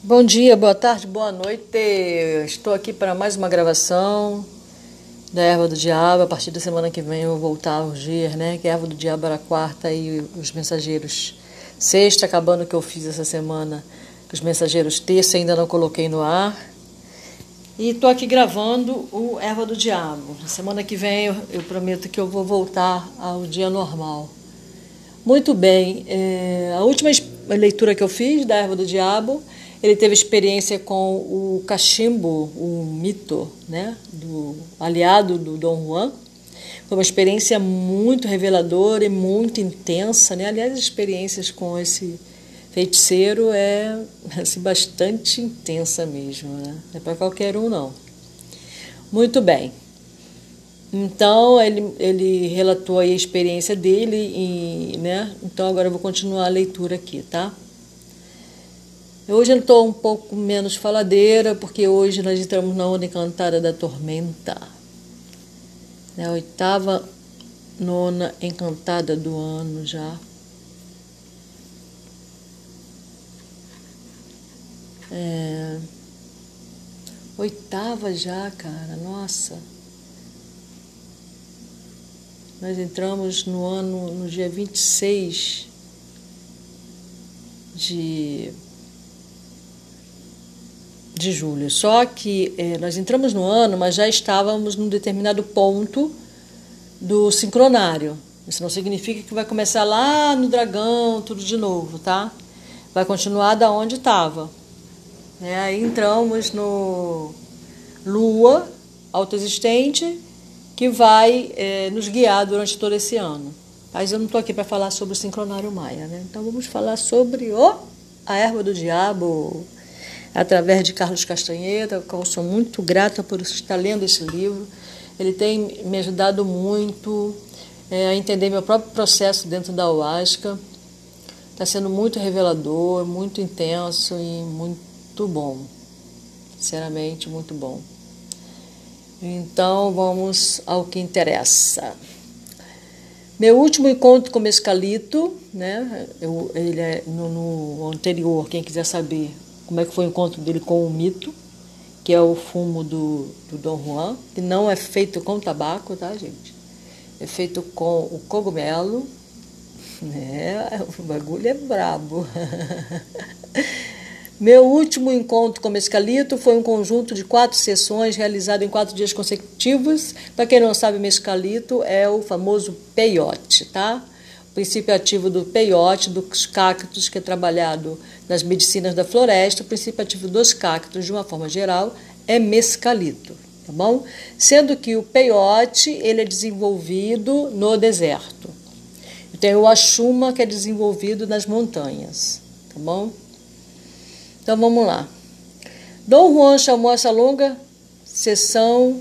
Bom dia, boa tarde, boa noite. Estou aqui para mais uma gravação da Erva do Diabo. A partir da semana que vem eu vou voltar aos dias, né? Que a Erva do Diabo era quarta e os mensageiros sexta, acabando o que eu fiz essa semana. Os mensageiros terça ainda não coloquei no ar. E estou aqui gravando o Erva do Diabo. Na semana que vem eu, eu prometo que eu vou voltar ao dia normal. Muito bem, é, a última leitura que eu fiz da Erva do Diabo ele teve experiência com o cachimbo, o mito, né, do aliado do Dom Juan. Foi uma experiência muito reveladora e muito intensa, né? Aliás, as experiências com esse feiticeiro é assim, bastante intensa mesmo, né? Não é para qualquer um não. Muito bem. Então ele, ele relatou a experiência dele e, né? Então agora eu vou continuar a leitura aqui, tá? Hoje eu estou um pouco menos faladeira, porque hoje nós entramos na onda encantada da tormenta. É a oitava, nona encantada do ano já. É... Oitava já, cara, nossa. Nós entramos no ano, no dia 26 de de julho. Só que é, nós entramos no ano, mas já estávamos num determinado ponto do sincronário. Isso não significa que vai começar lá no dragão, tudo de novo, tá? Vai continuar da onde estava. É, aí entramos no Lua autoexistente, que vai é, nos guiar durante todo esse ano. Mas eu não estou aqui para falar sobre o sincronário maia, né? Então vamos falar sobre o a erva do diabo através de Carlos Castanheira, ao qual sou muito grata por estar lendo esse livro. Ele tem me ajudado muito é, a entender meu próprio processo dentro da Ayahuasca. Está sendo muito revelador, muito intenso e muito bom. Sinceramente, muito bom. Então, vamos ao que interessa. Meu último encontro com Mescalito, né? Eu, ele é no, no anterior, quem quiser saber, como é que foi o encontro dele com o mito, que é o fumo do, do Dom Juan, que não é feito com tabaco, tá, gente? É feito com o cogumelo. É, o bagulho é brabo. Meu último encontro com mescalito foi um conjunto de quatro sessões realizado em quatro dias consecutivos. Para quem não sabe, mescalito é o famoso peiote, tá? Princípio ativo do peiote, dos cactos, que é trabalhado nas medicinas da floresta, o princípio ativo dos cactos, de uma forma geral, é mescalito, tá bom? Sendo que o peiote ele é desenvolvido no deserto. Tem o axuma que é desenvolvido nas montanhas, tá bom? Então vamos lá. Dom Juan chamou essa longa sessão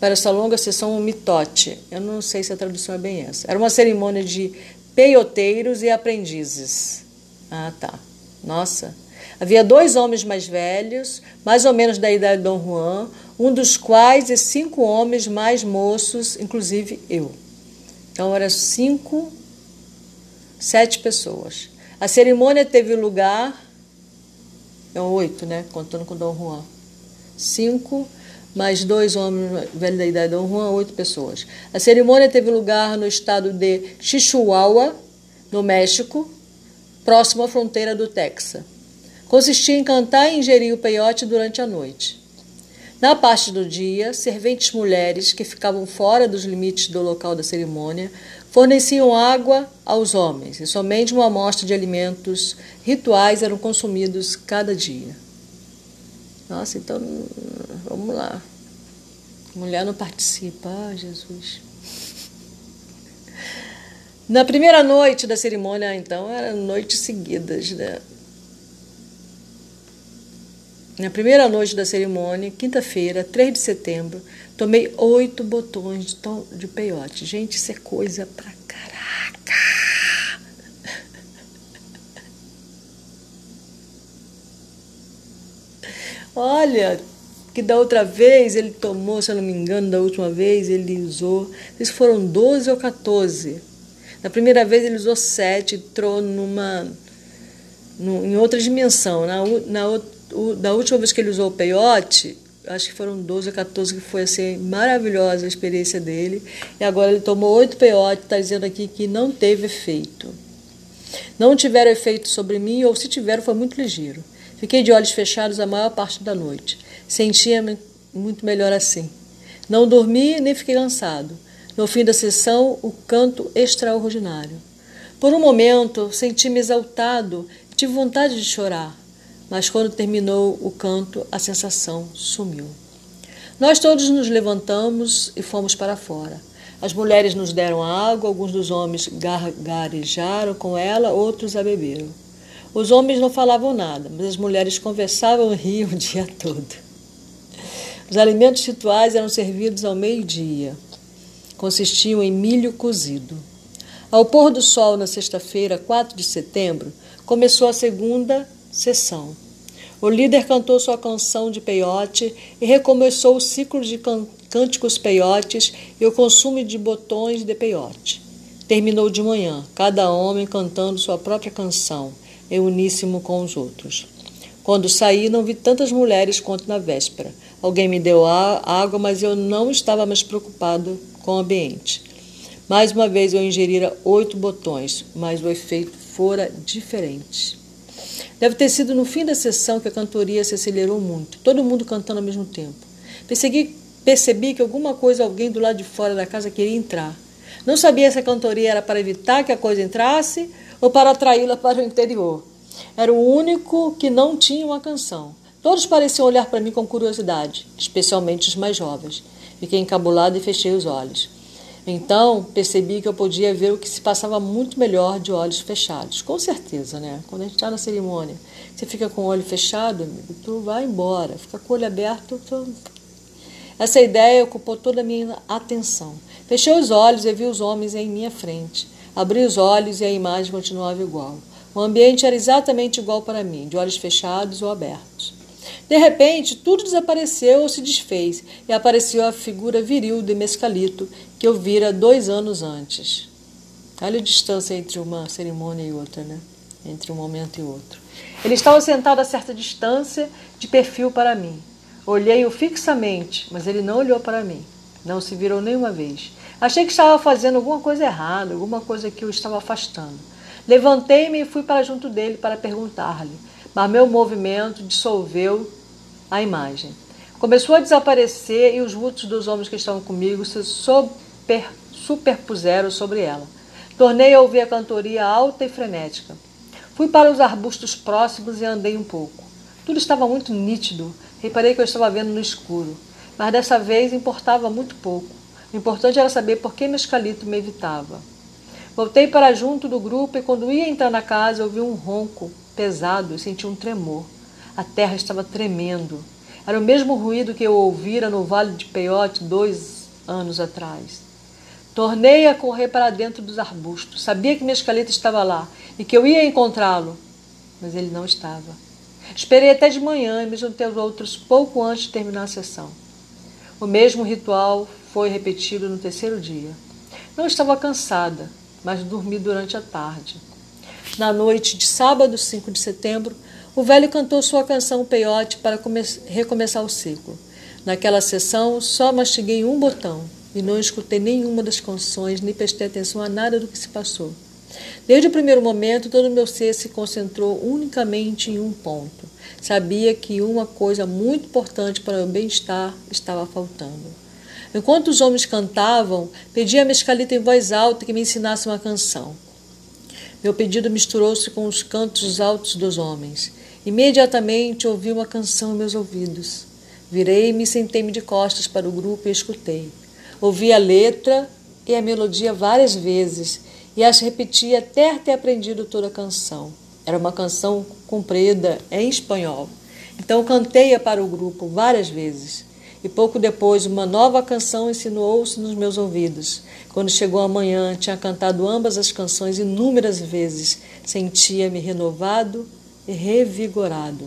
para essa longa sessão um mitote. Eu não sei se a tradução é bem essa. Era uma cerimônia de peioteiros e aprendizes. Ah, tá. Nossa. Havia dois homens mais velhos, mais ou menos da idade de Dom Juan, um dos quais e cinco homens mais moços, inclusive eu. Então eram cinco, sete pessoas. A cerimônia teve lugar, é oito, né? Contando com Dom Juan. Cinco, mais dois homens velhos da idade de Dom Juan, oito pessoas. A cerimônia teve lugar no estado de Chihuahua, no México, próximo à fronteira do Texas. Consistia em cantar e ingerir o peiote durante a noite. Na parte do dia, serventes mulheres que ficavam fora dos limites do local da cerimônia forneciam água aos homens e somente uma amostra de alimentos rituais eram consumidos cada dia. Nossa, então vamos lá. Mulher não participa, ah, Jesus. Na primeira noite da cerimônia, então, eram noites seguidas, né? Na primeira noite da cerimônia, quinta-feira, 3 de setembro, tomei oito botões de, de peiote. Gente, isso é coisa pra caraca! Olha, que da outra vez ele tomou, se eu não me engano, da última vez ele usou, se foram 12 ou 14. Na primeira vez ele usou 7, entrou numa em outra dimensão. Na, na, na última vez que ele usou o peiote, acho que foram 12 ou 14 que foi assim maravilhosa a experiência dele. E agora ele tomou oito peiotes, está dizendo aqui que não teve efeito. Não tiveram efeito sobre mim, ou se tiveram, foi muito ligeiro. Fiquei de olhos fechados a maior parte da noite. Sentia-me muito melhor assim. Não dormi nem fiquei cansado. No fim da sessão, o canto extraordinário. Por um momento, senti-me exaltado tive vontade de chorar, mas quando terminou o canto, a sensação sumiu. Nós todos nos levantamos e fomos para fora. As mulheres nos deram água, alguns dos homens gargarejaram com ela, outros a beberam. Os homens não falavam nada, mas as mulheres conversavam e riam o dia todo. Os alimentos rituais eram servidos ao meio-dia. Consistiam em milho cozido. Ao pôr do sol na sexta-feira, 4 de setembro, começou a segunda sessão. O líder cantou sua canção de peiote e recomeçou o ciclo de cânticos peiotes e o consumo de botões de peiote. Terminou de manhã, cada homem cantando sua própria canção, em uníssimo com os outros. Quando saí, não vi tantas mulheres quanto na véspera. Alguém me deu água, mas eu não estava mais preocupado com o ambiente. Mais uma vez eu ingerira oito botões, mas o efeito fora diferente. Deve ter sido no fim da sessão que a cantoria se acelerou muito, todo mundo cantando ao mesmo tempo. Percebi, percebi que alguma coisa, alguém do lado de fora da casa queria entrar. Não sabia se a cantoria era para evitar que a coisa entrasse ou para atraí-la para o interior. Era o único que não tinha uma canção. Todos pareciam olhar para mim com curiosidade, especialmente os mais jovens. Fiquei encabulado e fechei os olhos. Então percebi que eu podia ver o que se passava muito melhor de olhos fechados. Com certeza, né? Quando a gente está na cerimônia, você fica com o olho fechado, amigo, tu vai embora. Fica com o olho aberto, tu... Essa ideia ocupou toda a minha atenção. Fechei os olhos e vi os homens em minha frente. Abri os olhos e a imagem continuava igual. O ambiente era exatamente igual para mim, de olhos fechados ou abertos. De repente, tudo desapareceu ou se desfez e apareceu a figura viril de Mescalito que eu vira dois anos antes. Olha a distância entre uma cerimônia e outra, né? Entre um momento e outro. Ele estava sentado a certa distância, de perfil para mim. Olhei-o fixamente, mas ele não olhou para mim. Não se virou nenhuma vez. Achei que estava fazendo alguma coisa errada, alguma coisa que o estava afastando. Levantei-me e fui para junto dele para perguntar-lhe mas meu movimento dissolveu a imagem. Começou a desaparecer e os vultos dos homens que estavam comigo se super, superpuseram sobre ela. Tornei a ouvir a cantoria alta e frenética. Fui para os arbustos próximos e andei um pouco. Tudo estava muito nítido. Reparei que eu estava vendo no escuro. Mas dessa vez importava muito pouco. O importante era saber por que Mescalito me evitava. Voltei para junto do grupo e quando ia entrar na casa ouvi um ronco pesado e senti um tremor. A terra estava tremendo. Era o mesmo ruído que eu ouvira no Vale de Peiote dois anos atrás. Tornei a correr para dentro dos arbustos. Sabia que minha escaleta estava lá e que eu ia encontrá-lo, mas ele não estava. Esperei até de manhã e me juntei aos outros pouco antes de terminar a sessão. O mesmo ritual foi repetido no terceiro dia. Não estava cansada, mas dormi durante a tarde. Na noite de sábado, 5 de setembro, o velho cantou sua canção peiote para recomeçar o ciclo. Naquela sessão, só mastiguei um botão e não escutei nenhuma das canções, nem prestei atenção a nada do que se passou. Desde o primeiro momento, todo o meu ser se concentrou unicamente em um ponto. Sabia que uma coisa muito importante para o meu bem-estar estava faltando. Enquanto os homens cantavam, pedi a Mescalita em voz alta que me ensinasse uma canção. Meu pedido misturou-se com os cantos altos dos homens. Imediatamente ouvi uma canção em meus ouvidos. Virei-me e sentei-me de costas para o grupo e escutei. Ouvi a letra e a melodia várias vezes e as repeti até ter aprendido toda a canção. Era uma canção comprida em espanhol. Então cantei-a para o grupo várias vezes. E pouco depois, uma nova canção insinuou-se nos meus ouvidos. Quando chegou a manhã, tinha cantado ambas as canções inúmeras vezes. Sentia-me renovado e revigorado.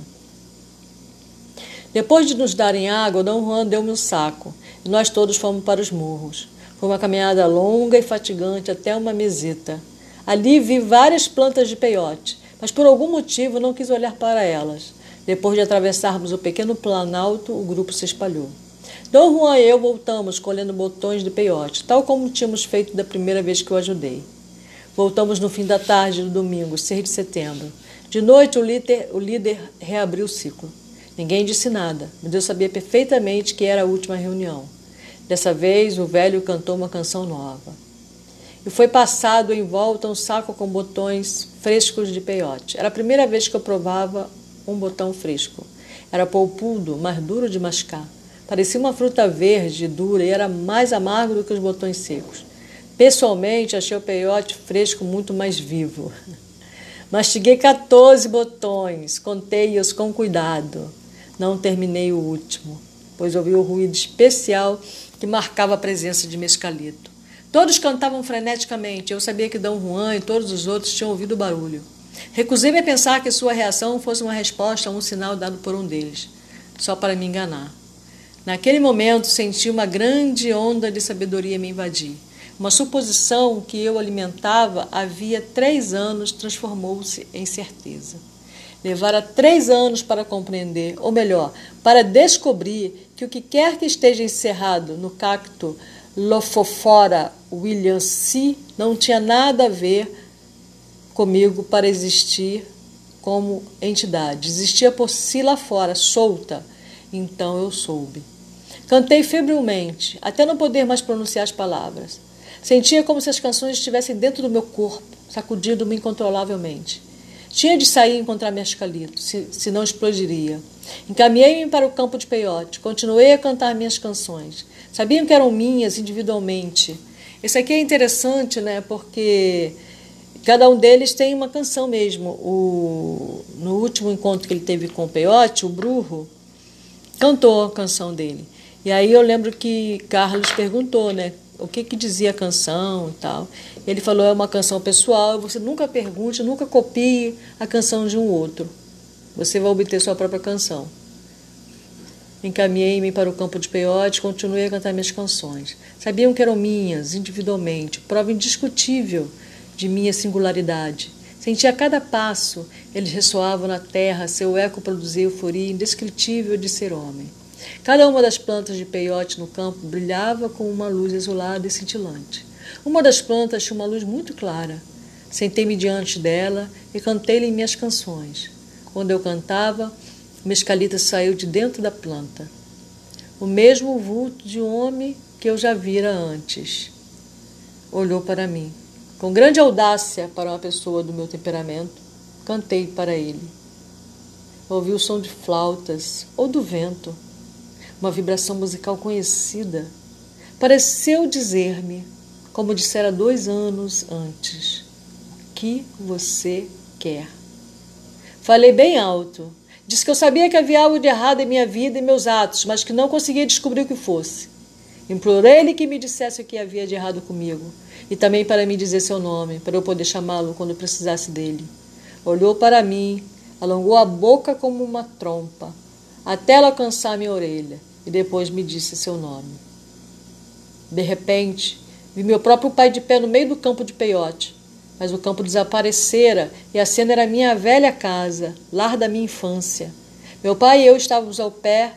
Depois de nos darem água, Dom Juan deu-me um saco e nós todos fomos para os morros. Foi uma caminhada longa e fatigante até uma meseta. Ali vi várias plantas de peiote, mas por algum motivo não quis olhar para elas. Depois de atravessarmos o pequeno planalto, o grupo se espalhou. Dom Juan e eu voltamos colhendo botões de peiote, tal como tínhamos feito da primeira vez que o ajudei. Voltamos no fim da tarde do domingo, 6 de setembro. De noite, o líder, o líder reabriu o ciclo. Ninguém disse nada, mas eu sabia perfeitamente que era a última reunião. Dessa vez, o velho cantou uma canção nova. E foi passado em volta um saco com botões frescos de peiote. Era a primeira vez que eu provava um botão fresco. Era polpudo, mas duro de mascar. Parecia uma fruta verde, dura, e era mais amargo do que os botões secos. Pessoalmente, achei o peiote fresco muito mais vivo. Mastiguei 14 botões, contei-os com cuidado. Não terminei o último, pois ouvi o ruído especial que marcava a presença de Mescalito. Todos cantavam freneticamente. Eu sabia que Dom Juan e todos os outros tinham ouvido o barulho. Recusei-me a pensar que sua reação fosse uma resposta a um sinal dado por um deles, só para me enganar. Naquele momento, senti uma grande onda de sabedoria me invadir. Uma suposição que eu alimentava havia três anos transformou-se em certeza. Levara três anos para compreender, ou melhor, para descobrir que o que quer que esteja encerrado no cacto Lophophora williamsi não tinha nada a ver comigo para existir como entidade. Existia por si lá fora, solta. Então eu soube. Cantei febrilmente, até não poder mais pronunciar as palavras. Sentia como se as canções estivessem dentro do meu corpo, sacudindo-me incontrolavelmente. Tinha de sair e encontrar Mescalito, se, se não explodiria. Encaminhei-me para o campo de peiote, continuei a cantar minhas canções. Sabiam que eram minhas individualmente. Esse aqui é interessante, né? Porque cada um deles tem uma canção mesmo. O, no último encontro que ele teve com o peiote, o Brujo cantou a canção dele. E aí eu lembro que Carlos perguntou, né, o que, que dizia a canção e tal. Ele falou, é uma canção pessoal, você nunca pergunte, nunca copie a canção de um outro. Você vai obter sua própria canção. Encaminhei-me para o campo de peiote continuei a cantar minhas canções. Sabiam que eram minhas, individualmente, prova indiscutível de minha singularidade. Sentia a cada passo, eles ressoavam na terra, seu eco produzia euforia indescritível de ser homem. Cada uma das plantas de peiote no campo brilhava com uma luz azulada e cintilante. Uma das plantas tinha uma luz muito clara. Sentei-me diante dela e cantei-lhe minhas canções. Quando eu cantava, o mescalita saiu de dentro da planta. O mesmo vulto de homem que eu já vira antes. Olhou para mim. Com grande audácia para uma pessoa do meu temperamento, cantei para ele. Ouvi o som de flautas ou do vento uma vibração musical conhecida, pareceu dizer-me, como dissera dois anos antes, o que você quer. Falei bem alto. Disse que eu sabia que havia algo de errado em minha vida e meus atos, mas que não conseguia descobrir o que fosse. Implorei-lhe que me dissesse o que havia de errado comigo, e também para me dizer seu nome, para eu poder chamá-lo quando precisasse dele. Olhou para mim, alongou a boca como uma trompa, até ela alcançar minha orelha, e depois me disse seu nome. De repente, vi meu próprio pai de pé no meio do campo de peiote, mas o campo desaparecera e a cena era minha velha casa, lar da minha infância. Meu pai e eu estávamos ao pé,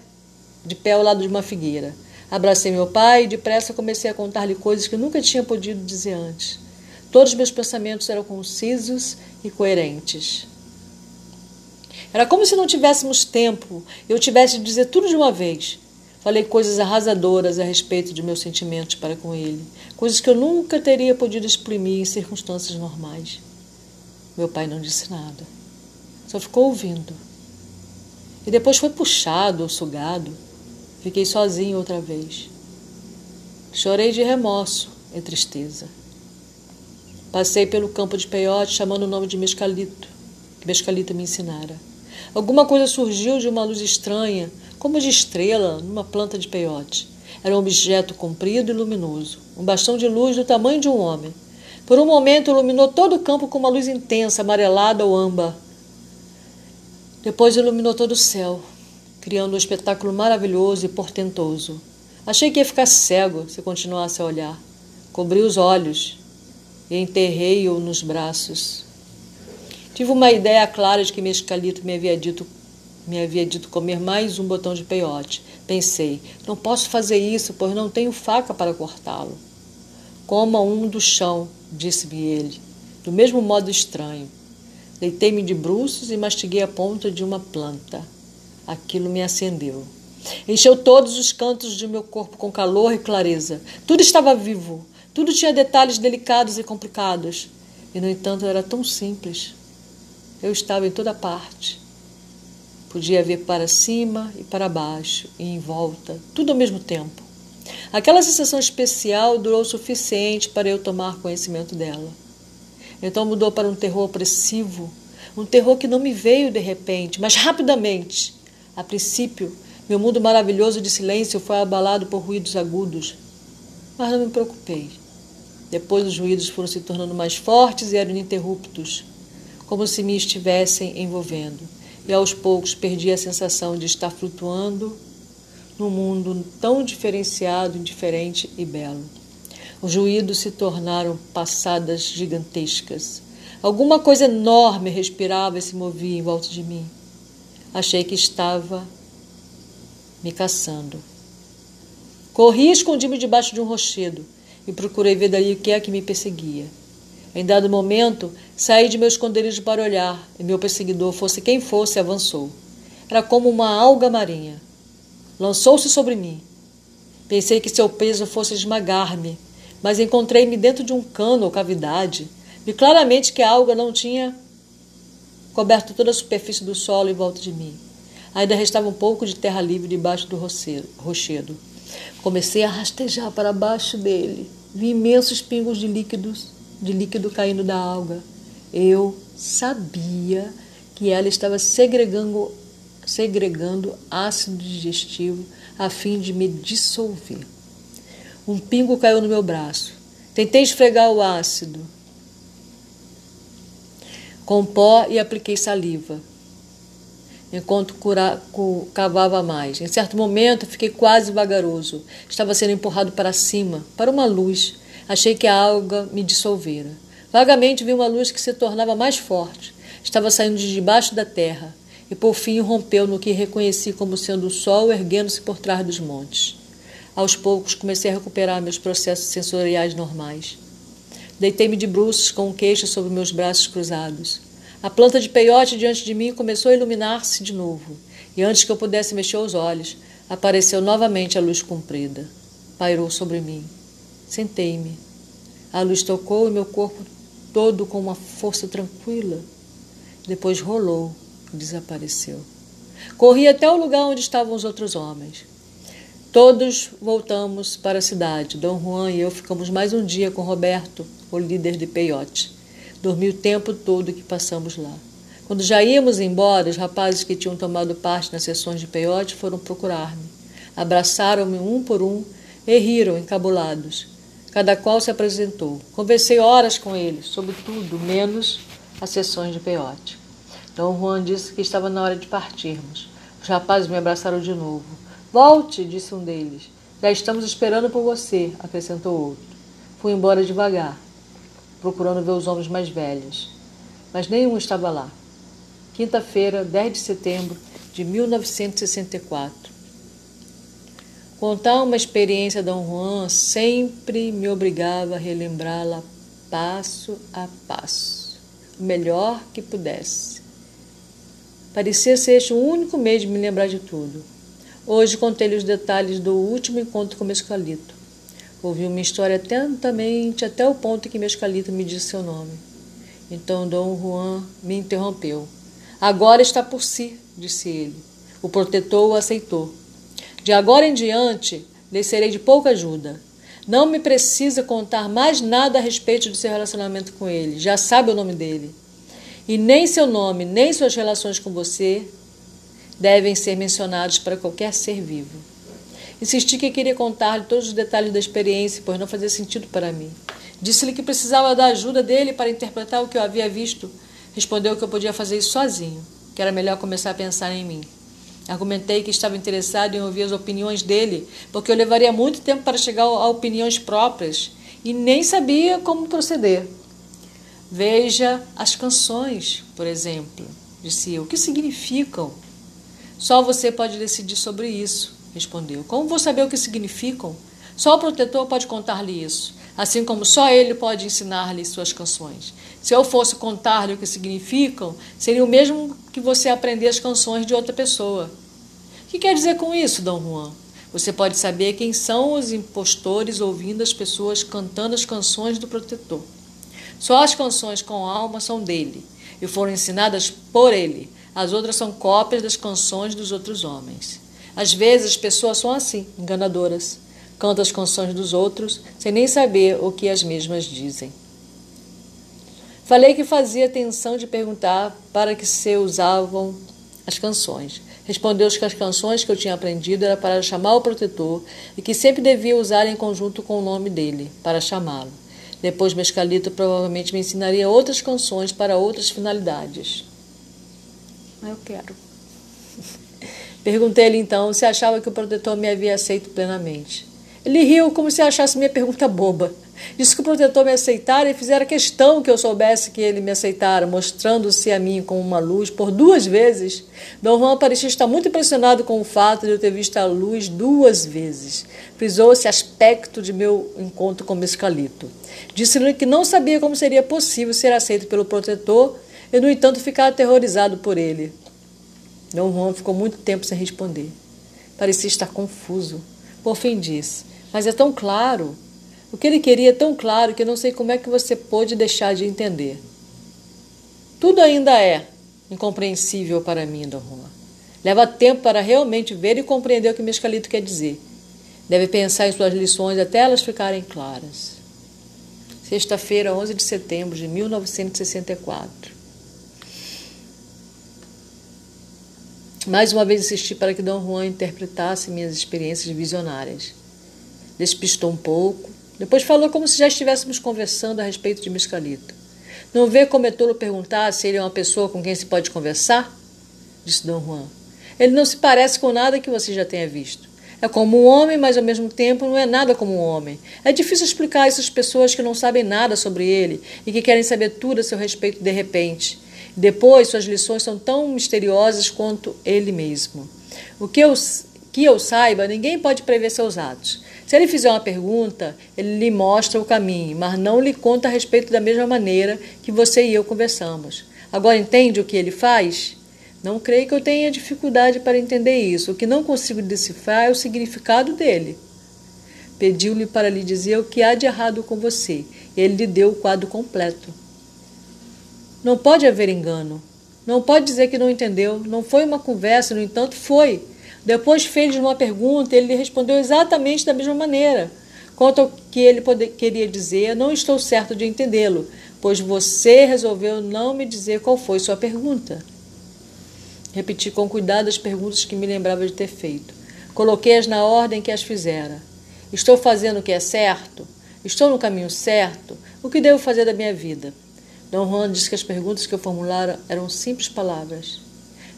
de pé ao lado de uma figueira. Abracei meu pai e depressa comecei a contar-lhe coisas que nunca tinha podido dizer antes. Todos meus pensamentos eram concisos e coerentes. Era como se não tivéssemos tempo eu tivesse de dizer tudo de uma vez. Falei coisas arrasadoras a respeito de meus sentimentos para com ele, coisas que eu nunca teria podido exprimir em circunstâncias normais. Meu pai não disse nada, só ficou ouvindo. E depois foi puxado sugado. Fiquei sozinho outra vez. Chorei de remorso e tristeza. Passei pelo campo de peiote chamando o nome de Mescalito, que Mescalito me ensinara. Alguma coisa surgiu de uma luz estranha, como de estrela, numa planta de peiote. Era um objeto comprido e luminoso, um bastão de luz do tamanho de um homem. Por um momento iluminou todo o campo com uma luz intensa, amarelada ou âmbar. Depois iluminou todo o céu, criando um espetáculo maravilhoso e portentoso. Achei que ia ficar cego se continuasse a olhar. Cobri os olhos e enterrei-o nos braços. Tive uma ideia clara de que Mescalito me havia dito me havia dito comer mais um botão de peiote. Pensei, não posso fazer isso, pois não tenho faca para cortá-lo. Coma um do chão, disse-me ele, do mesmo modo estranho. Deitei-me de bruços e mastiguei a ponta de uma planta. Aquilo me acendeu. Encheu todos os cantos de meu corpo com calor e clareza. Tudo estava vivo. Tudo tinha detalhes delicados e complicados. E, no entanto, era tão simples. Eu estava em toda parte. Podia ver para cima e para baixo e em volta, tudo ao mesmo tempo. Aquela sensação especial durou o suficiente para eu tomar conhecimento dela. Então mudou para um terror opressivo, um terror que não me veio de repente, mas rapidamente. A princípio, meu mundo maravilhoso de silêncio foi abalado por ruídos agudos, mas não me preocupei. Depois os ruídos foram se tornando mais fortes e eram ininterruptos, como se me estivessem envolvendo, e aos poucos perdi a sensação de estar flutuando num mundo tão diferenciado, indiferente e belo. Os ruídos se tornaram passadas gigantescas. Alguma coisa enorme respirava e se movia em volta de mim. Achei que estava me caçando. Corri e escondi-me debaixo de um rochedo e procurei ver daí o que é que me perseguia. Em dado momento, saí de meu esconderijo para olhar, e meu perseguidor, fosse quem fosse, avançou. Era como uma alga marinha. Lançou-se sobre mim. Pensei que seu peso fosse esmagar-me, mas encontrei-me dentro de um cano ou cavidade. Vi claramente que a alga não tinha coberto toda a superfície do solo em volta de mim. Ainda restava um pouco de terra livre debaixo do rochedo. Comecei a rastejar para baixo dele. Vi imensos pingos de líquidos, de líquido caindo da alga. Eu sabia que ela estava segregando, segregando ácido digestivo a fim de me dissolver. Um pingo caiu no meu braço. Tentei esfregar o ácido com pó e apliquei saliva enquanto cura, cu, cavava mais. Em certo momento, fiquei quase vagaroso. Estava sendo empurrado para cima, para uma luz. Achei que a alga me dissolvera. Vagamente vi uma luz que se tornava mais forte. Estava saindo de debaixo da terra e por fim rompeu no que reconheci como sendo o sol erguendo-se por trás dos montes. Aos poucos comecei a recuperar meus processos sensoriais normais. Deitei-me de bruços com o queixo sobre meus braços cruzados. A planta de peiote diante de mim começou a iluminar-se de novo, e antes que eu pudesse mexer os olhos, apareceu novamente a luz comprida. Pairou sobre mim. Sentei-me. A luz tocou em meu corpo todo com uma força tranquila. Depois rolou e desapareceu. Corri até o lugar onde estavam os outros homens. Todos voltamos para a cidade. Dom Juan e eu ficamos mais um dia com Roberto, o líder de peiote. Dormi o tempo todo que passamos lá. Quando já íamos embora, os rapazes que tinham tomado parte nas sessões de peiote foram procurar-me. Abraçaram-me um por um e riram encabulados. Cada qual se apresentou. Conversei horas com eles, sobre tudo, menos as sessões de peiote. Dom Juan disse que estava na hora de partirmos. Os rapazes me abraçaram de novo. Volte, disse um deles. Já estamos esperando por você, acrescentou outro. Fui embora devagar procurando ver os homens mais velhos. Mas nenhum estava lá. Quinta-feira, 10 de setembro de 1964. Contar uma experiência Dom Juan sempre me obrigava a relembrá-la passo a passo, o melhor que pudesse. Parecia ser este o único meio de me lembrar de tudo. Hoje contei-lhe os detalhes do último encontro com Mescalito. Ouvi uma história atentamente até o ponto em que Mescalito me disse seu nome. Então Dom Juan me interrompeu. Agora está por si, disse ele. O protetor o aceitou. De agora em diante, lhe serei de pouca ajuda. Não me precisa contar mais nada a respeito do seu relacionamento com ele. Já sabe o nome dele. E nem seu nome, nem suas relações com você devem ser mencionados para qualquer ser vivo. Insisti que queria contar-lhe todos os detalhes da experiência, pois não fazia sentido para mim. Disse-lhe que precisava da ajuda dele para interpretar o que eu havia visto. Respondeu que eu podia fazer isso sozinho, que era melhor começar a pensar em mim. Argumentei que estava interessado em ouvir as opiniões dele, porque eu levaria muito tempo para chegar a opiniões próprias e nem sabia como proceder. Veja as canções, por exemplo, disse eu. O que significam? Só você pode decidir sobre isso, respondeu. Como vou saber o que significam? Só o protetor pode contar-lhe isso, assim como só ele pode ensinar-lhe suas canções. Se eu fosse contar-lhe o que significam, seria o mesmo que você aprender as canções de outra pessoa. Que quer dizer com isso, Dom Juan? Você pode saber quem são os impostores ouvindo as pessoas cantando as canções do protetor. Só as canções com alma são dele e foram ensinadas por ele. As outras são cópias das canções dos outros homens. Às vezes as pessoas são assim, enganadoras. Cantam as canções dos outros sem nem saber o que as mesmas dizem. Falei que fazia atenção de perguntar para que se usavam as canções. Respondeu que as canções que eu tinha aprendido era para chamar o protetor e que sempre devia usar em conjunto com o nome dele, para chamá-lo. Depois Mescalito provavelmente me ensinaria outras canções para outras finalidades. Eu quero. Perguntei-lhe então se achava que o protetor me havia aceito plenamente. Ele riu como se achasse minha pergunta boba. Disse que o protetor me aceitara e fizera questão que eu soubesse que ele me aceitara, mostrando-se a mim como uma luz por duas vezes. Dom Juan parecia estar muito impressionado com o fato de eu ter visto a luz duas vezes. Frisou esse aspecto de meu encontro com Mescalito. Disse-lhe que não sabia como seria possível ser aceito pelo protetor e, no entanto, ficar aterrorizado por ele. Dom Juan ficou muito tempo sem responder. Parecia estar confuso. Por fim disse: Mas é tão claro. O que ele queria é tão claro que eu não sei como é que você pôde deixar de entender. Tudo ainda é incompreensível para mim, Dom Juan. Leva tempo para realmente ver e compreender o que Mescalito quer dizer. Deve pensar em suas lições até elas ficarem claras. Sexta-feira, 11 de setembro de 1964. Mais uma vez insisti para que Dom Juan interpretasse minhas experiências visionárias. Despistou um pouco, depois falou como se já estivéssemos conversando a respeito de Mescalito. Não vê como é tolo perguntar se ele é uma pessoa com quem se pode conversar? Disse Dom Juan. Ele não se parece com nada que você já tenha visto. É como um homem, mas ao mesmo tempo não é nada como um homem. É difícil explicar isso às pessoas que não sabem nada sobre ele e que querem saber tudo a seu respeito de repente. Depois, suas lições são tão misteriosas quanto ele mesmo. O que eu, que eu saiba, ninguém pode prever seus atos. Se ele fizer uma pergunta, ele lhe mostra o caminho, mas não lhe conta a respeito da mesma maneira que você e eu conversamos. Agora entende o que ele faz? Não creio que eu tenha dificuldade para entender isso. O que não consigo decifrar é o significado dele. Pediu-lhe para lhe dizer o que há de errado com você. Ele lhe deu o quadro completo. Não pode haver engano. Não pode dizer que não entendeu. Não foi uma conversa, no entanto, foi. Depois fez uma pergunta ele respondeu exatamente da mesma maneira. Quanto ao que ele poder, queria dizer, não estou certo de entendê-lo, pois você resolveu não me dizer qual foi sua pergunta. Repeti com cuidado as perguntas que me lembrava de ter feito. Coloquei-as na ordem que as fizera. Estou fazendo o que é certo? Estou no caminho certo? O que devo fazer da minha vida? Dom Juan disse que as perguntas que eu formulara eram simples palavras.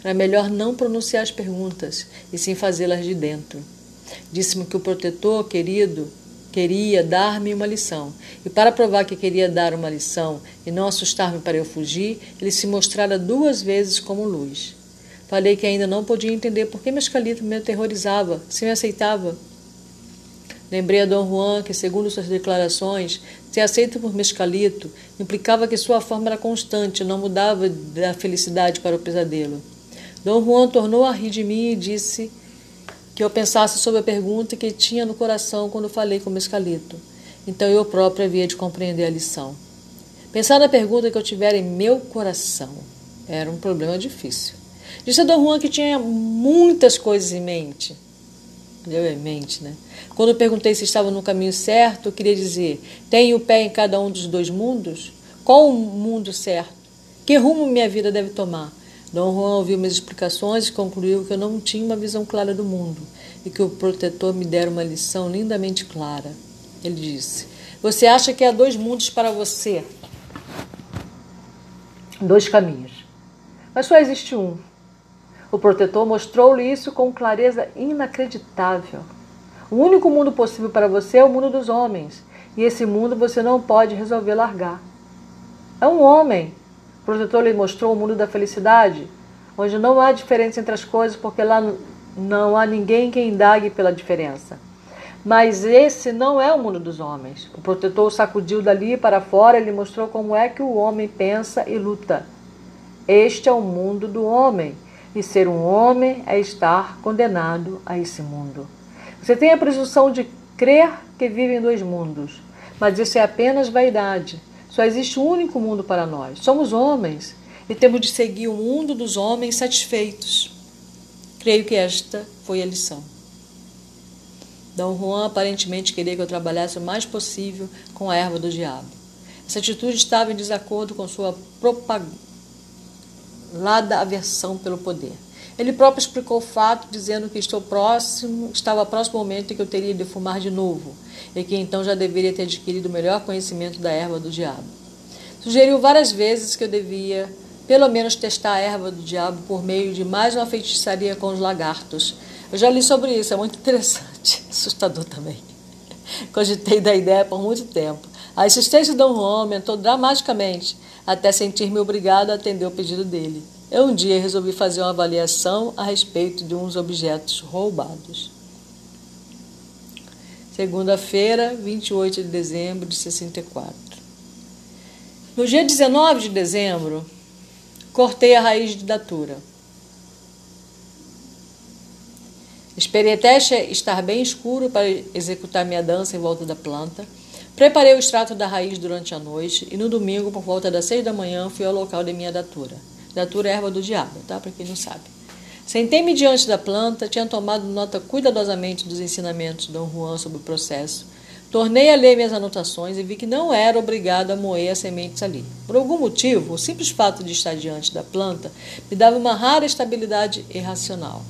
Era melhor não pronunciar as perguntas e sim fazê-las de dentro. Disse-me que o protetor querido queria dar-me uma lição. E para provar que queria dar uma lição e não assustar-me para eu fugir, ele se mostrara duas vezes como luz. Falei que ainda não podia entender por que Mescalito me aterrorizava, se me aceitava. Lembrei a Dom Juan que, segundo suas declarações, ser aceito por Mescalito implicava que sua forma era constante, não mudava da felicidade para o pesadelo. Dom Juan tornou a rir de mim e disse que eu pensasse sobre a pergunta que tinha no coração quando falei com Mescalito. Então eu próprio havia de compreender a lição. Pensar na pergunta que eu tivera em meu coração era um problema difícil. Disse a Dom Juan que tinha muitas coisas em mente. Deu em mente, né? Quando perguntei se estava no caminho certo, eu queria dizer: tenho o pé em cada um dos dois mundos? Qual o mundo certo? Que rumo minha vida deve tomar? Dom Juan ouviu minhas explicações e concluiu que eu não tinha uma visão clara do mundo e que o protetor me dera uma lição lindamente clara. Ele disse: Você acha que há dois mundos para você? Dois caminhos. Mas só existe um. O protetor mostrou-lhe isso com clareza inacreditável. O único mundo possível para você é o mundo dos homens, e esse mundo você não pode resolver largar. É um homem. O protetor lhe mostrou o mundo da felicidade, onde não há diferença entre as coisas, porque lá não há ninguém que indague pela diferença. Mas esse não é o mundo dos homens. O protetor o sacudiu dali para fora e lhe mostrou como é que o homem pensa e luta. Este é o mundo do homem, e ser um homem é estar condenado a esse mundo. Você tem a presunção de crer que vive em dois mundos, mas isso é apenas vaidade. Só existe um único mundo para nós. Somos homens e temos de seguir o mundo dos homens satisfeitos. Creio que esta foi a lição. Dom Juan aparentemente queria que eu trabalhasse o mais possível com a erva do diabo. Essa atitude estava em desacordo com sua propaganda aversão pelo poder. Ele próprio explicou o fato, dizendo que estou próximo, estava próximo ao momento em que eu teria de fumar de novo, e que então já deveria ter adquirido o melhor conhecimento da erva do diabo. Sugeriu várias vezes que eu devia, pelo menos, testar a erva do diabo por meio de mais uma feitiçaria com os lagartos, eu já li sobre isso, é muito interessante, assustador também. Cogitei da ideia por muito tempo. A insistência de Dom Juan aumentou dramaticamente, até sentir-me obrigado a atender o pedido dele. Eu um dia resolvi fazer uma avaliação a respeito de uns objetos roubados. Segunda-feira, 28 de dezembro de 64. No dia 19 de dezembro, cortei a raiz de datura. Esperei até estar bem escuro para executar minha dança em volta da planta. Preparei o extrato da raiz durante a noite e no domingo, por volta das seis da manhã, fui ao local de minha datura. Datura é erva do diabo, tá? Para quem não sabe. Sentei-me diante da planta, tinha tomado nota cuidadosamente dos ensinamentos de Dom Juan sobre o processo. Tornei a ler minhas anotações e vi que não era obrigado a moer as sementes ali. Por algum motivo, o simples fato de estar diante da planta me dava uma rara estabilidade irracional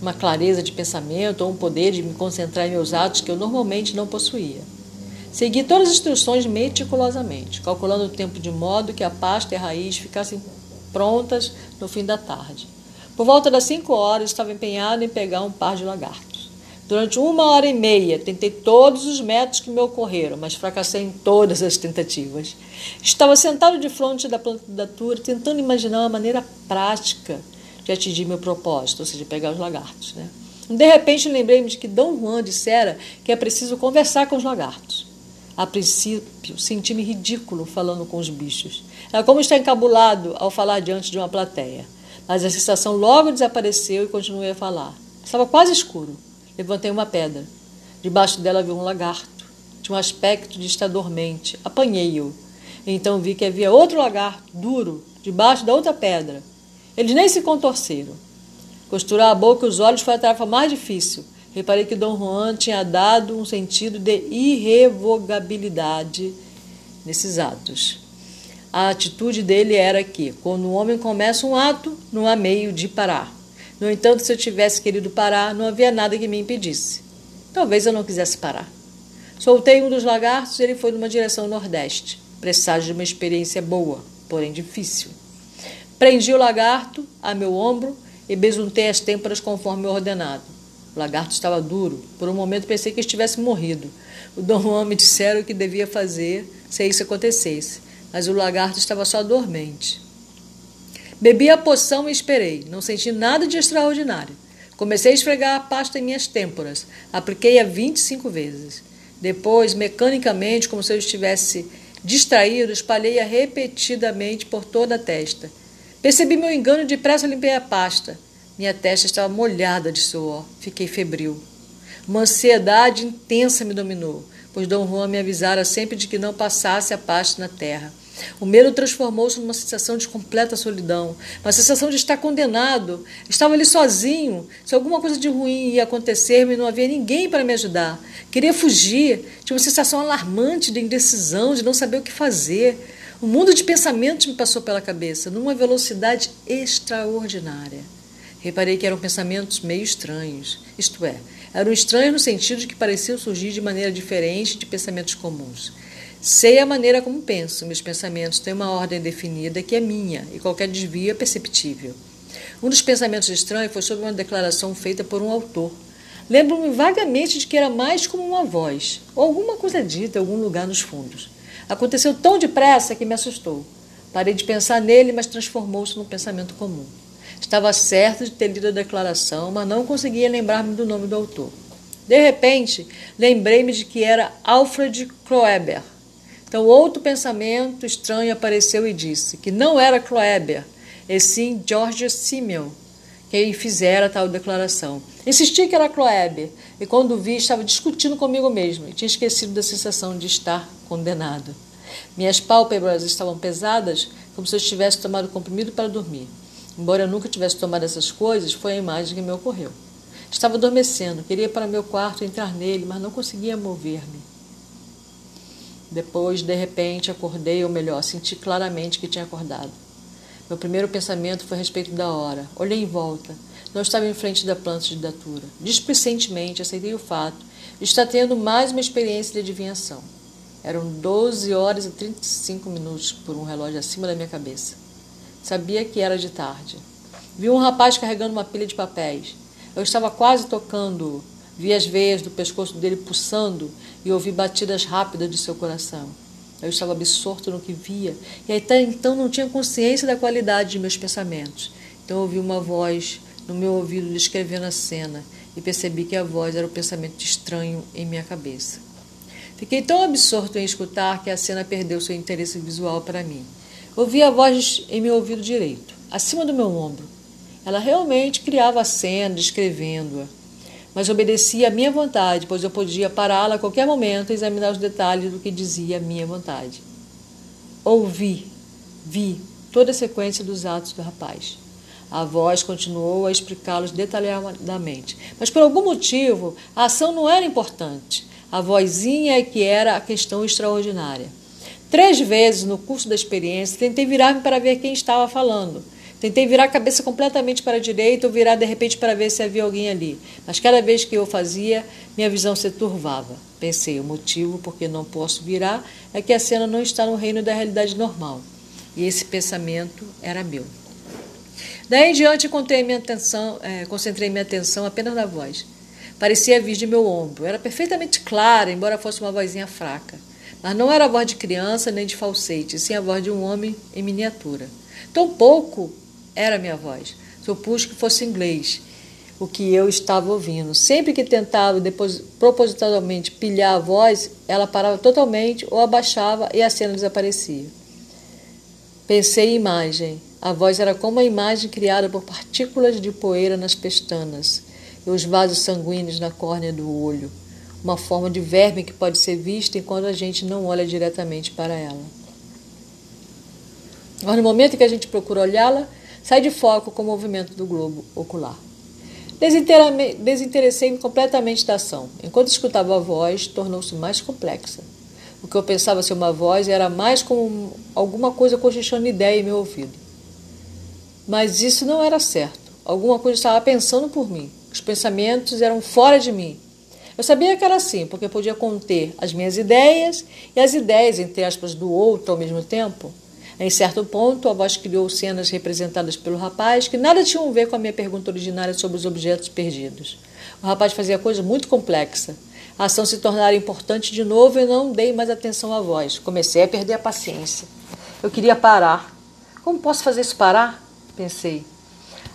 uma clareza de pensamento ou um poder de me concentrar em meus atos que eu normalmente não possuía. Segui todas as instruções meticulosamente, calculando o tempo de modo que a pasta e a raiz ficassem prontas no fim da tarde. Por volta das cinco horas, estava empenhado em pegar um par de lagartos. Durante uma hora e meia, tentei todos os métodos que me ocorreram, mas fracassei em todas as tentativas. Estava sentado de frente da plantatura, tentando imaginar uma maneira prática de atingir meu propósito, ou seja, pegar os lagartos. Né? De repente lembrei-me de que Dom Juan dissera que é preciso conversar com os lagartos. A princípio, senti-me ridículo falando com os bichos. Era como estar encabulado ao falar diante de uma plateia. Mas a sensação logo desapareceu e continuei a falar. Estava quase escuro. Levantei uma pedra. Debaixo dela havia um lagarto. Tinha um aspecto de estar dormente. Apanhei-o. Então vi que havia outro lagarto, duro, debaixo da outra pedra. Eles nem se contorceram. Costurar a boca e os olhos foi a tarefa mais difícil. Reparei que Dom Juan tinha dado um sentido de irrevogabilidade nesses atos. A atitude dele era que, quando um homem começa um ato, não há meio de parar. No entanto, se eu tivesse querido parar, não havia nada que me impedisse. Talvez eu não quisesse parar. Soltei um dos lagartos e ele foi numa direção nordeste, presságio de uma experiência boa, porém difícil. Prendi o lagarto a meu ombro e besuntei as têmporas conforme ordenado. O lagarto estava duro. Por um momento pensei que estivesse morrido. O Dom Juan me disseram o que devia fazer se isso acontecesse, mas o lagarto estava só dormente. Bebi a poção e esperei. Não senti nada de extraordinário. Comecei a esfregar a pasta em minhas têmporas. Apliquei-a 25 vezes. Depois, mecanicamente, como se eu estivesse distraído, espalhei-a repetidamente por toda a testa. Percebi meu engano e depressa limpei a pasta. Minha testa estava molhada de suor. Fiquei febril. Uma ansiedade intensa me dominou, pois Dom Juan me avisara sempre de que não passasse a pasta na terra. O medo transformou-se numa sensação de completa solidão, uma sensação de estar condenado. Estava ali sozinho. Se alguma coisa de ruim ia acontecer-me, não havia ninguém para me ajudar. Queria fugir. Tinha uma sensação alarmante de indecisão, de não saber o que fazer. Um mundo de pensamentos me passou pela cabeça, numa velocidade extraordinária. Reparei que eram pensamentos meio estranhos, isto é, eram estranhos no sentido de que pareciam surgir de maneira diferente de pensamentos comuns. Sei a maneira como penso, meus pensamentos têm uma ordem definida que é minha e qualquer desvio é perceptível. Um dos pensamentos estranhos foi sobre uma declaração feita por um autor. Lembro-me vagamente de que era mais como uma voz, ou alguma coisa dita em algum lugar nos fundos. Aconteceu tão depressa que me assustou. Parei de pensar nele, mas transformou-se num pensamento comum. Estava certo de ter lido a declaração, mas não conseguia lembrar-me do nome do autor. De repente, lembrei-me de que era Alfred Kroeber. Então, outro pensamento estranho apareceu e disse que não era Kroeber, e sim George Simmel, quem fizera tal declaração. Insisti que era Kroeber, e quando vi, estava discutindo comigo mesmo e tinha esquecido da sensação de estar condenado. Minhas pálpebras estavam pesadas, como se eu tivesse tomado comprimido para dormir. Embora eu nunca tivesse tomado essas coisas, foi a imagem que me ocorreu. Estava adormecendo, queria ir para meu quarto entrar nele, mas não conseguia mover-me. Depois, de repente, acordei, ou melhor, senti claramente que tinha acordado. Meu primeiro pensamento foi a respeito da hora. Olhei em volta. Não estava em frente da planta de datura. Displicentemente aceitei o fato de estar tendo mais uma experiência de adivinhação. Eram 12 horas e 35 minutos por um relógio acima da minha cabeça. Sabia que era de tarde. Vi um rapaz carregando uma pilha de papéis. Eu estava quase tocando, vi as veias do pescoço dele pulsando e ouvi batidas rápidas de seu coração. Eu estava absorto no que via e até então não tinha consciência da qualidade de meus pensamentos. Então ouvi uma voz no meu ouvido descrevendo a cena e percebi que a voz era o pensamento estranho em minha cabeça. Fiquei tão absorto em escutar que a cena perdeu seu interesse visual para mim. Ouvi a voz em meu ouvido direito, acima do meu ombro. Ela realmente criava a cena, descrevendo-a, mas obedecia à minha vontade, pois eu podia pará-la a qualquer momento e examinar os detalhes do que dizia a minha vontade. Ouvi, vi toda a sequência dos atos do rapaz. A voz continuou a explicá-los detalhadamente, mas por algum motivo a ação não era importante. A vozinha é que era a questão extraordinária. Três vezes no curso da experiência tentei virar-me para ver quem estava falando Tentei virar a cabeça completamente para a direita ou virar de repente para ver se havia alguém ali. Mas cada vez que eu fazia, minha visão se turvava. Pensei, o motivo por que não posso virar é que a cena não está no reino da realidade normal. E esse pensamento era meu. Daí em diante, minha atenção, é, concentrei minha atenção apenas na voz. Parecia vir de meu ombro. Era perfeitamente clara, embora fosse uma vozinha fraca. Mas não era a voz de criança nem de falsete, sim a voz de um homem em miniatura. Tão pouco era a minha voz. Supus que fosse inglês o que eu estava ouvindo. Sempre que tentava depois, propositalmente pilhar a voz, ela parava totalmente ou abaixava e a cena desaparecia. Pensei em imagem. A voz era como a imagem criada por partículas de poeira nas pestanas e os vasos sanguíneos na córnea do olho. Uma forma de verme que pode ser vista enquanto a gente não olha diretamente para ela. Mas no momento que a gente procura olhá-la, sai de foco com o movimento do globo ocular. Desinteressei-me completamente da ação. Enquanto escutava a voz, tornou-se mais complexa. O que eu pensava ser uma voz era mais como alguma coisa cochichando ideia em meu ouvido. Mas isso não era certo. Alguma coisa estava pensando por mim. Os pensamentos eram fora de mim. Eu sabia que era assim, porque podia conter as minhas ideias e as ideias, entre aspas, do outro ao mesmo tempo. Em certo ponto, a voz criou cenas representadas pelo rapaz que nada tinham a ver com a minha pergunta originária sobre os objetos perdidos. O rapaz fazia coisa muito complexa. A ação se tornara importante de novo e não dei mais atenção à voz. Comecei a perder a paciência. Eu queria parar. Como posso fazer isso parar? Pensei.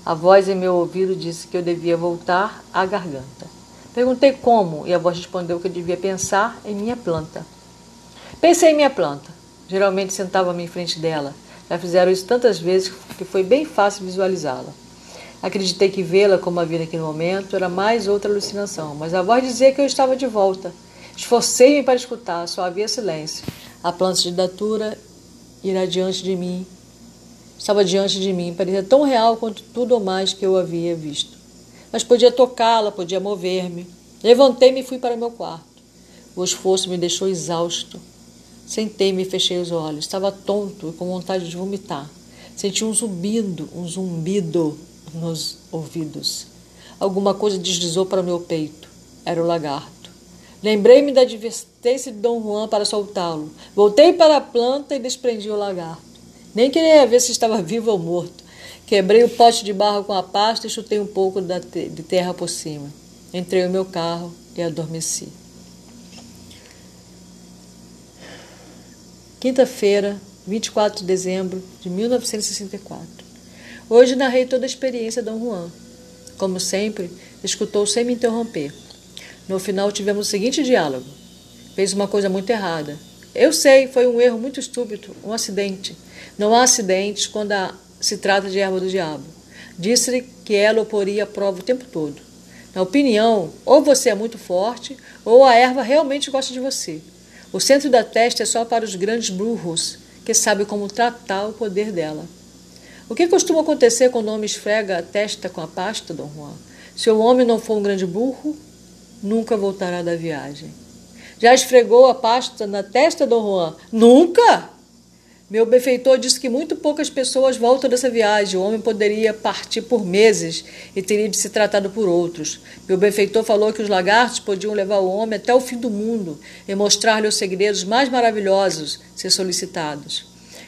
A voz em meu ouvido disse que eu devia voltar à garganta. Perguntei como e a voz respondeu que eu devia pensar em minha planta. Pensei em minha planta. Geralmente sentava-me em frente dela. Já fizeram isso tantas vezes que foi bem fácil visualizá-la. Acreditei que vê-la como havia naquele momento era mais outra alucinação, mas a voz dizia que eu estava de volta. Esforcei-me para escutar, só havia silêncio. A planta de datura irá diante de mim. Estava diante de mim, parecia tão real quanto tudo ou mais que eu havia visto. Mas podia tocá-la, podia mover-me. Levantei-me e fui para meu quarto. O esforço me deixou exausto. Sentei-me e fechei os olhos. Estava tonto e com vontade de vomitar. Senti um zumbido, um zumbido nos ouvidos. Alguma coisa deslizou para o meu peito. Era o lagarto. Lembrei-me da advertência de Dom Juan para soltá-lo. Voltei para a planta e desprendi o lagarto. Nem queria ver se estava vivo ou morto. Quebrei o pote de barro com a pasta e chutei um pouco de terra por cima. Entrei no meu carro e adormeci. quinta-feira, 24 de dezembro de 1964. Hoje narrei toda a experiência de Dom Juan. Como sempre, escutou sem me interromper. No final tivemos o seguinte diálogo. Fez uma coisa muito errada. Eu sei, foi um erro muito estúpido, um acidente. Não há acidentes quando se trata de erva do diabo. Disse-lhe que ela o poria à prova o tempo todo. Na opinião, ou você é muito forte, ou a erva realmente gosta de você. O centro da testa é só para os grandes burros, que sabem como tratar o poder dela. O que costuma acontecer quando o homem esfrega a testa com a pasta, Dom Juan? Se o homem não for um grande burro, nunca voltará da viagem. Já esfregou a pasta na testa, Dom Juan? Nunca! Meu benfeitor disse que muito poucas pessoas voltam dessa viagem. O homem poderia partir por meses e teria de ser tratado por outros. Meu benfeitor falou que os lagartos podiam levar o homem até o fim do mundo e mostrar-lhe os segredos mais maravilhosos, se solicitados.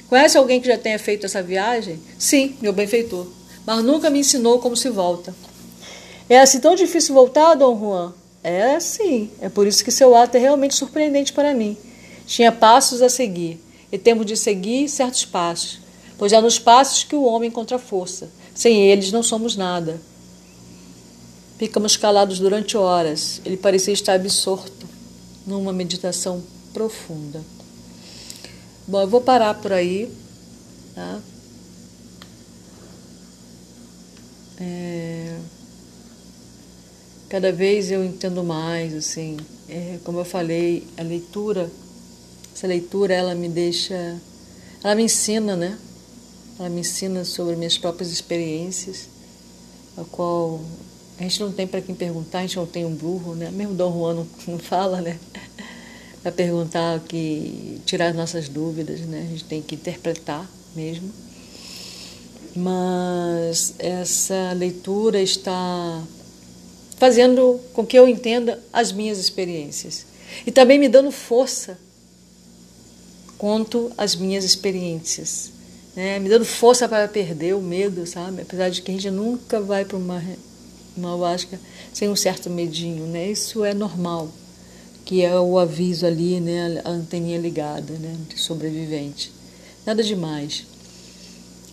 Conhece alguém que já tenha feito essa viagem? Sim, meu benfeitor, mas nunca me ensinou como se volta. É assim tão difícil voltar, Dom Juan? É sim, é por isso que seu ato é realmente surpreendente para mim. Tinha passos a seguir, e temos de seguir certos passos, pois é nos passos que o homem encontra força. Sem eles não somos nada. Ficamos calados durante horas. Ele parecia estar absorto numa meditação profunda. Bom, eu vou parar por aí. Tá? É... Cada vez eu entendo mais, assim, é, como eu falei, a leitura, essa leitura, ela me deixa, ela me ensina, né? Ela me ensina sobre minhas próprias experiências, a qual a gente não tem para quem perguntar, a gente não tem um burro, né? Mesmo Dom Juan não, não fala, né? para perguntar, que tirar as nossas dúvidas, né? A gente tem que interpretar mesmo. Mas essa leitura está fazendo com que eu entenda as minhas experiências e também me dando força quanto às minhas experiências, né? Me dando força para perder o medo, sabe? Apesar de que a gente nunca vai para uma uma ayahuasca sem um certo medinho, né? Isso é normal que é o aviso ali, né, a anteninha ligada, né, de sobrevivente. Nada demais.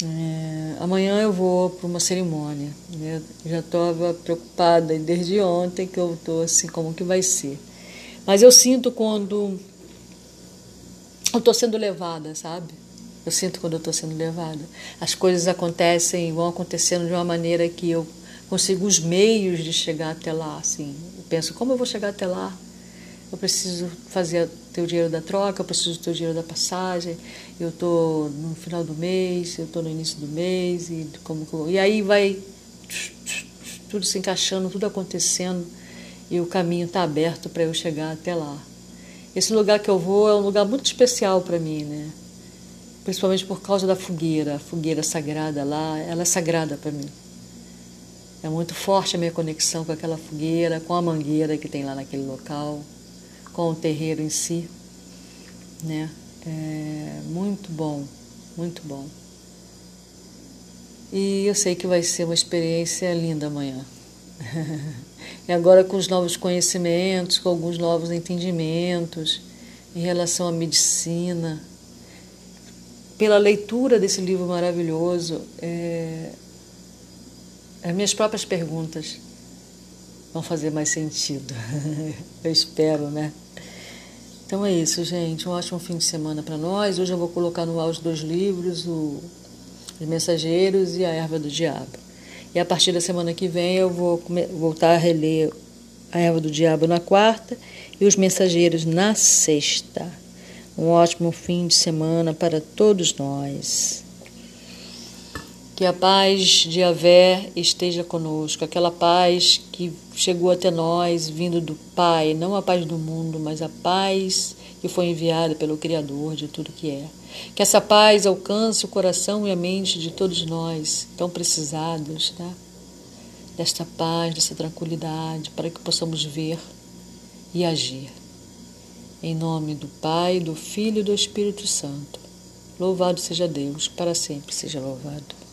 É, amanhã eu vou para uma cerimônia. Né? Já estava preocupada desde ontem que eu estou assim, como que vai ser. Mas eu sinto quando eu estou sendo levada, sabe? Eu sinto quando eu estou sendo levada. As coisas acontecem, vão acontecendo de uma maneira que eu consigo os meios de chegar até lá. Assim. Eu penso, como eu vou chegar até lá? eu preciso fazer ter o dinheiro da troca, eu preciso ter o dinheiro da passagem, eu estou no final do mês, eu estou no início do mês, e, como, e aí vai tudo se encaixando, tudo acontecendo, e o caminho está aberto para eu chegar até lá. Esse lugar que eu vou é um lugar muito especial para mim, né? principalmente por causa da fogueira, a fogueira sagrada lá, ela é sagrada para mim. É muito forte a minha conexão com aquela fogueira, com a mangueira que tem lá naquele local com o terreiro em si, né? É muito bom, muito bom. E eu sei que vai ser uma experiência linda amanhã. e agora com os novos conhecimentos, com alguns novos entendimentos em relação à medicina, pela leitura desse livro maravilhoso, é, as minhas próprias perguntas vão fazer mais sentido. eu espero, né? Então é isso, gente. Um ótimo fim de semana para nós. Hoje eu vou colocar no ar os dois livros, o Os Mensageiros e A Erva do Diabo. E a partir da semana que vem eu vou voltar a reler A Erva do Diabo na quarta e Os Mensageiros na sexta. Um ótimo fim de semana para todos nós. Que a paz de Avé esteja conosco, aquela paz que chegou até nós vindo do Pai, não a paz do mundo, mas a paz que foi enviada pelo Criador de tudo que é. Que essa paz alcance o coração e a mente de todos nós, tão precisados, tá? desta paz, dessa tranquilidade, para que possamos ver e agir. Em nome do Pai, do Filho e do Espírito Santo. Louvado seja Deus, para sempre seja louvado.